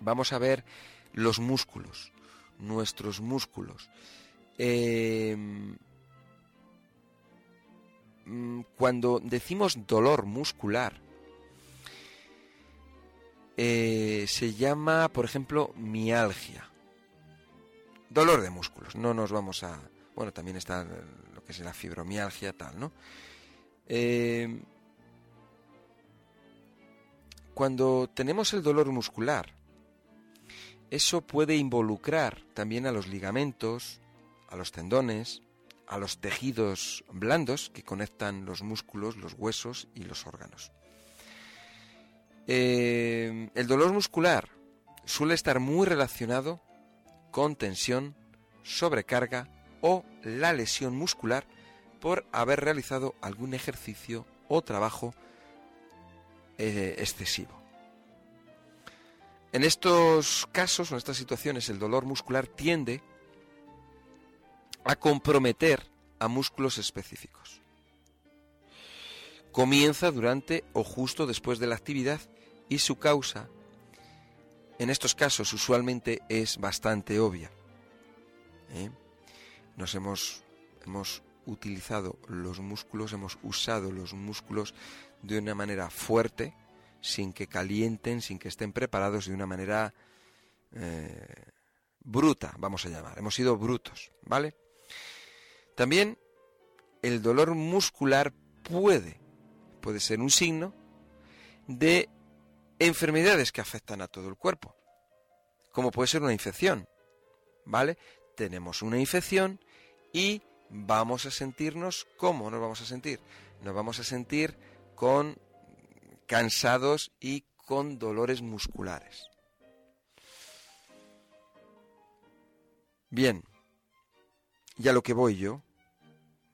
Vamos a ver los músculos, nuestros músculos. Eh, mm, cuando decimos dolor muscular, eh, se llama, por ejemplo, mialgia. Dolor de músculos. No nos vamos a... Bueno, también está lo que es la fibromialgia, tal, ¿no? Eh, cuando tenemos el dolor muscular, eso puede involucrar también a los ligamentos, a los tendones, a los tejidos blandos que conectan los músculos, los huesos y los órganos. Eh, el dolor muscular suele estar muy relacionado con tensión, sobrecarga o la lesión muscular por haber realizado algún ejercicio o trabajo eh, excesivo. En estos casos en estas situaciones el dolor muscular tiende a comprometer a músculos específicos. Comienza durante o justo después de la actividad y su causa en estos casos usualmente es bastante obvia. ¿eh? Nos hemos, hemos utilizado los músculos, hemos usado los músculos de una manera fuerte, sin que calienten, sin que estén preparados de una manera eh, bruta, vamos a llamar. Hemos sido brutos, ¿vale? También el dolor muscular puede, puede ser un signo de enfermedades que afectan a todo el cuerpo, como puede ser una infección, ¿vale? Tenemos una infección y vamos a sentirnos, ¿cómo nos vamos a sentir? Nos vamos a sentir con cansados y con dolores musculares. Bien, ya lo que voy yo,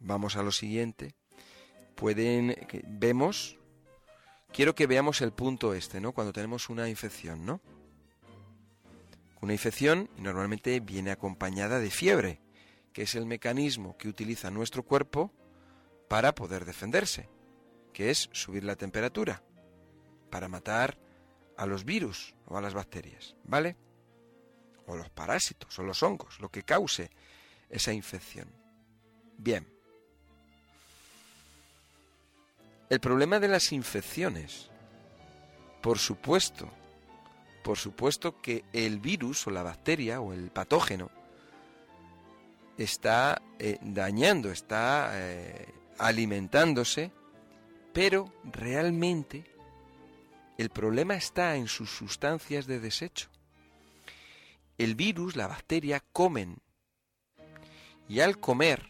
vamos a lo siguiente. Pueden, vemos, quiero que veamos el punto este, ¿no? Cuando tenemos una infección, ¿no? Una infección normalmente viene acompañada de fiebre, que es el mecanismo que utiliza nuestro cuerpo para poder defenderse, que es subir la temperatura para matar a los virus o a las bacterias, ¿vale? O los parásitos o los hongos, lo que cause esa infección. Bien. El problema de las infecciones, por supuesto, por supuesto que el virus o la bacteria o el patógeno está eh, dañando, está eh, alimentándose, pero realmente el problema está en sus sustancias de desecho. El virus, la bacteria, comen. Y al comer,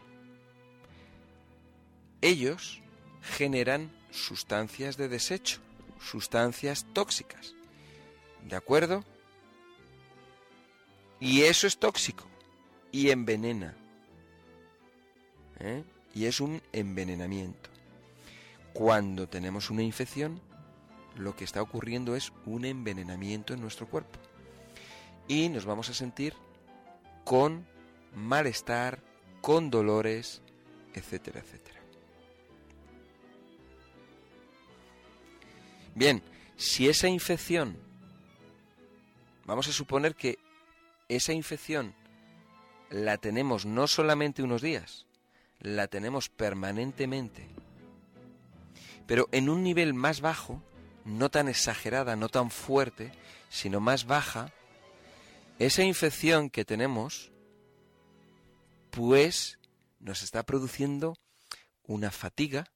ellos generan sustancias de desecho, sustancias tóxicas. ¿De acuerdo? Y eso es tóxico y envenena. ¿eh? Y es un envenenamiento. Cuando tenemos una infección, lo que está ocurriendo es un envenenamiento en nuestro cuerpo. Y nos vamos a sentir con malestar, con dolores, etcétera, etcétera. Bien, si esa infección, vamos a suponer que esa infección la tenemos no solamente unos días, la tenemos permanentemente, pero en un nivel más bajo, no tan exagerada, no tan fuerte, sino más baja, esa infección que tenemos, pues nos está produciendo una fatiga,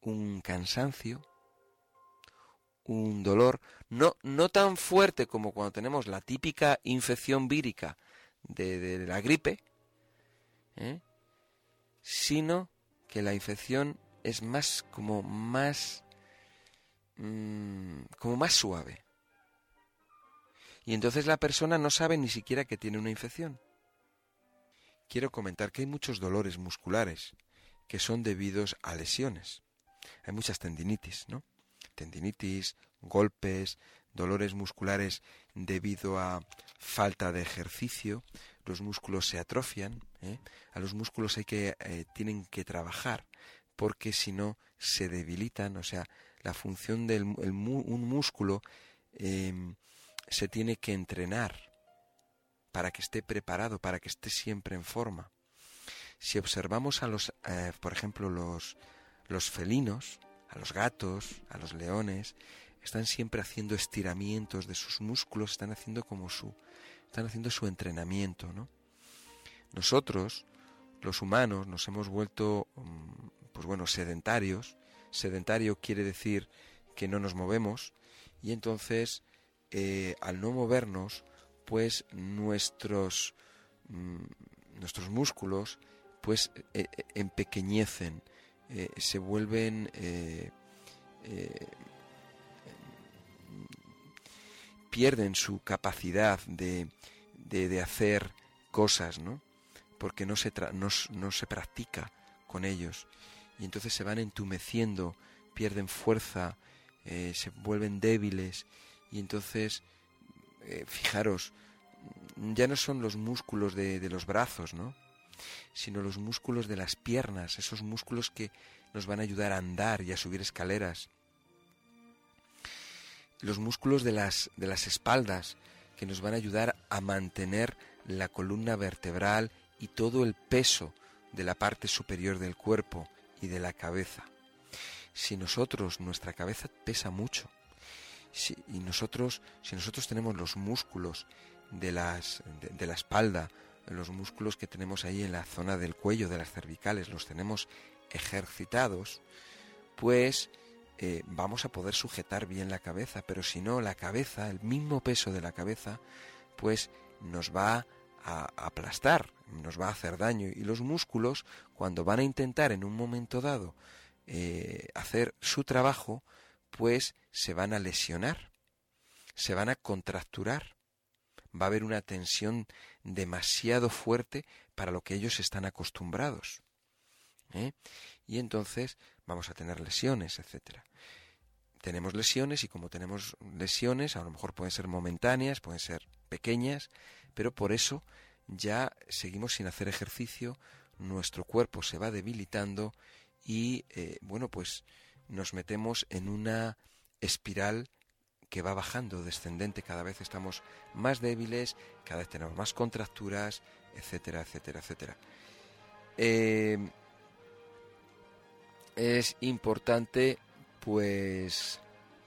un cansancio, un dolor, no, no tan fuerte como cuando tenemos la típica infección vírica de, la gripe, ¿eh? sino que la infección es más como más Mm, como más suave. Y entonces la persona no sabe ni siquiera que tiene una infección. Quiero comentar que hay muchos dolores musculares que son debidos a lesiones. Hay muchas tendinitis, ¿no? Tendinitis, golpes, dolores musculares debido a falta de ejercicio, los músculos se atrofian, ¿eh? a los músculos hay que eh, tienen que trabajar porque si no se debilitan, o sea, la función de un músculo em, se tiene que entrenar para que esté preparado, para que esté siempre en forma. Si observamos a los, eh, por ejemplo, los, los felinos, a los gatos, a los leones, están siempre haciendo estiramientos de sus músculos, están haciendo como su, están haciendo su entrenamiento, ¿no? Nosotros, los humanos, nos hemos vuelto, mm, pues bueno, sedentarios. Sedentario quiere decir que no nos movemos y entonces, eh, al no movernos, pues nuestros, mm, nuestros músculos, pues eh, eh, empequeñecen, se vuelven pierden su capacidad de, de, hacer cosas, ¿no? Porque no se, no, no se practica con ellos. Y entonces se van entumeciendo, pierden fuerza, eh, se vuelven débiles. Y entonces, eh, fijaros, ya no son los músculos de, de los brazos, ¿no? Sino los músculos de las piernas, esos músculos que nos van a ayudar a andar y a subir escaleras los músculos de las, de las espaldas que nos van a ayudar a mantener la columna vertebral y todo el peso de la parte superior del cuerpo de la cabeza. Si nosotros, nuestra cabeza pesa mucho, si, y nosotros, si nosotros tenemos los músculos de, las, de la espalda, los músculos que tenemos ahí en la zona del cuello, de las cervicales, los tenemos ejercitados, pues eh, vamos a poder sujetar bien la cabeza, pero si no, la cabeza, el mismo peso de la cabeza, pues nos va a aplastar, nos va a hacer daño. Y los músculos, cuando van a intentar en un momento dado eh, hacer su trabajo, pues se van a lesionar, se van a contracturar. Va a haber una tensión demasiado fuerte para lo que ellos están acostumbrados. ¿eh? Y entonces vamos a tener lesiones, etcétera. Tenemos lesiones y como tenemos lesiones, a lo mejor pueden ser momentáneas, pueden ser pequeñas, pero por eso ya seguimos sin hacer ejercicio, nuestro cuerpo se va debilitando y eh, bueno, pues nos metemos en una espiral que va bajando, descendente, cada vez estamos más débiles, cada vez tenemos más contracturas, etcétera, etcétera, etcétera. Eh, es importante, pues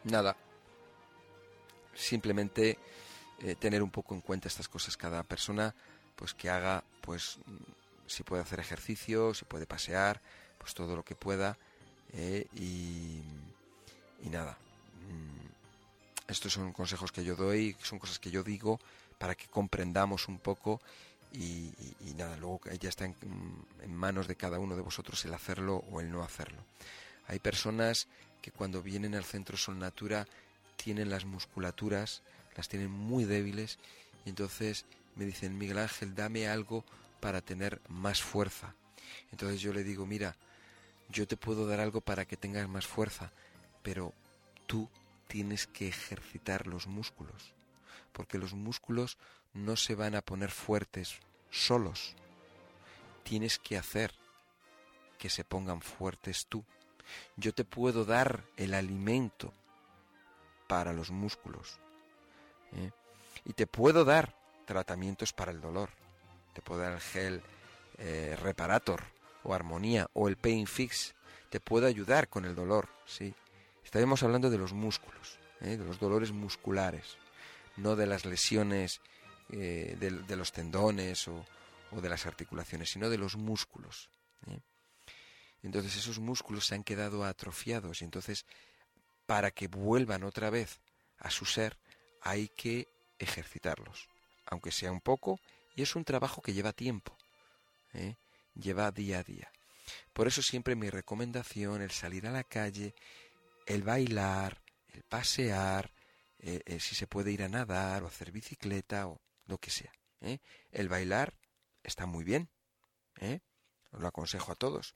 nada, simplemente eh, tener un poco en cuenta estas cosas. Cada persona, pues que haga, pues si puede hacer ejercicio, si puede pasear, pues todo lo que pueda. Eh, y, y, nada, mm, estos son consejos que yo doy, son cosas que yo digo para que comprendamos un poco y, nada, luego ya está en, manos de cada uno de vosotros el hacerlo o el no hacerlo. Hay personas que cuando vienen al centro Sol Natura tienen las musculaturas, las tienen muy débiles y entonces me dicen, Miguel Ángel, dame algo para tener más fuerza. Entonces yo le digo, mira, yo te puedo dar algo para que tengas más fuerza, pero tú tienes que ejercitar los músculos, porque los músculos no se van a poner fuertes solos. Tienes que hacer que se pongan fuertes tú. Yo te puedo dar el alimento para los músculos. ¿eh? Y te puedo dar tratamientos para el dolor. Te puedo dar el gel eh, reparator o armonía o el pain fix. Te puedo ayudar con el dolor, sí. Estaremos hablando de los músculos, ¿eh? de los dolores musculares, no de las lesiones eh, de, los tendones o, de las articulaciones, sino de los músculos. ¿eh? Entonces esos músculos se han quedado atrofiados y entonces para que vuelvan otra vez a su ser hay que ejercitarlos, aunque sea un poco, y es un trabajo que lleva tiempo, ¿eh? lleva día a día. Por eso siempre mi recomendación, el salir a la calle, el bailar, el pasear, eh, eh, si se puede ir a nadar o hacer bicicleta o lo que sea. ¿eh? El bailar está muy bien, os lo aconsejo a todos.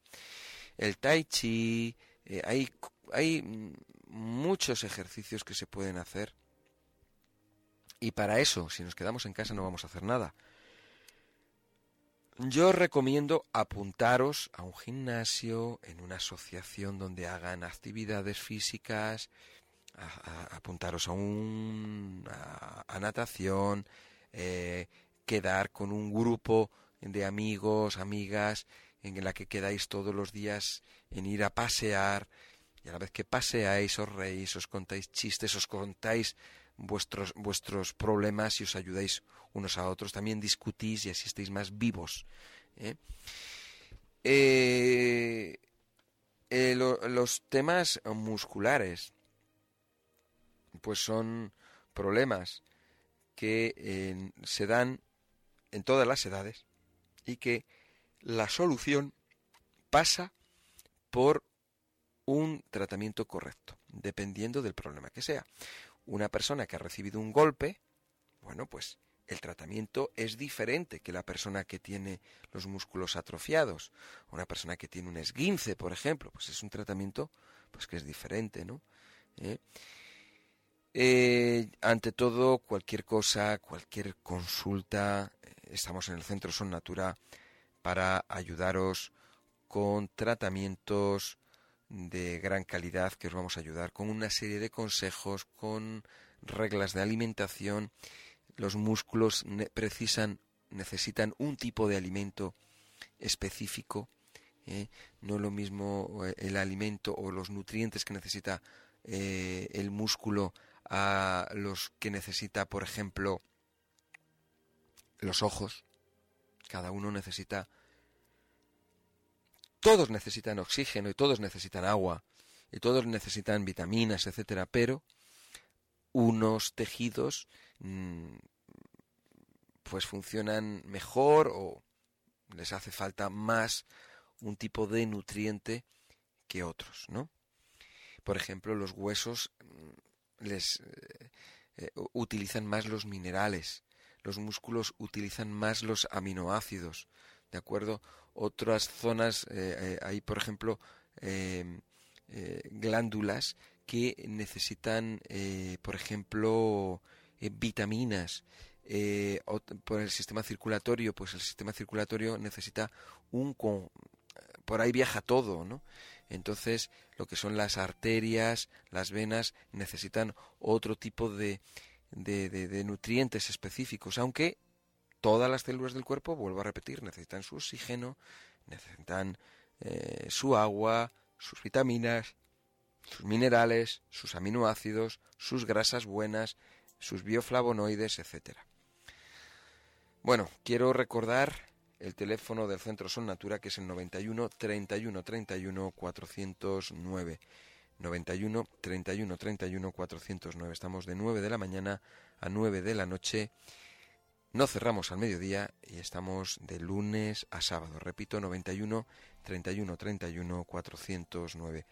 El tai chi, hay, hay muchos ejercicios que se pueden hacer y para eso, si nos quedamos en casa no vamos a hacer nada. Yo recomiendo apuntaros a un gimnasio, en una asociación donde hagan actividades físicas, apuntaros a un a, natación, eh, quedar con un grupo de amigos, amigas, en la que quedáis todos los días en ir a pasear, y a la vez que paseáis os reís, os contáis chistes, os contáis vuestros, vuestros problemas y os ayudáis unos a otros, también discutís y así estáis más vivos. ¿eh? Eh, eh, los temas musculares, pues son problemas que se dan en todas las edades y que la solución pasa por un tratamiento correcto, dependiendo del problema que sea. Una persona que ha recibido un golpe, bueno, pues el tratamiento es diferente que la persona que tiene los músculos atrofiados. Una persona que tiene un esguince, por ejemplo, pues es un tratamiento pues que es diferente, ¿no? ¿Eh? Eh, ante todo, cualquier cosa, cualquier consulta, eh, estamos en el Centro Son Natura para ayudaros con tratamientos de gran calidad que os vamos a ayudar con una serie de consejos, con reglas de alimentación. Los músculos precisan, necesitan un tipo de alimento específico. ¿eh? No lo mismo eh, el alimento o los nutrientes que necesita eh, el músculo a los que necesita, por ejemplo, los ojos. Cada uno necesita todos necesitan oxígeno y todos necesitan agua y todos necesitan vitaminas, etcétera, pero unos tejidos mm, pues funcionan mejor o les hace falta más un tipo de nutriente que otros, ¿no? Por ejemplo, los huesos mm, les eh, eh, utilizan más los minerales, los músculos utilizan más los aminoácidos, ¿de acuerdo? Otras zonas, eh, eh, hay por ejemplo em, eh, glándulas que necesitan, por ejemplo, vitaminas. por el sistema circulatorio, pues el sistema circulatorio necesita un... por ahí viaja todo, ¿no? Entonces, lo que son las arterias, las venas, necesitan otro tipo de, de nutrientes específicos, aunque todas las células del cuerpo, vuelvo a repetir, necesitan su oxígeno, necesitan eh, su agua, sus vitaminas, sus minerales, sus aminoácidos, sus grasas buenas, sus bioflavonoides, etc. Bueno, quiero recordar el teléfono del Centro Son Natura que es el 91 31 31 409. 91 31 31 409. Estamos de 9 de la mañana a 9 de la noche no cerramos al mediodía y estamos de lunes a sábado. Repito, 91 31 31 409.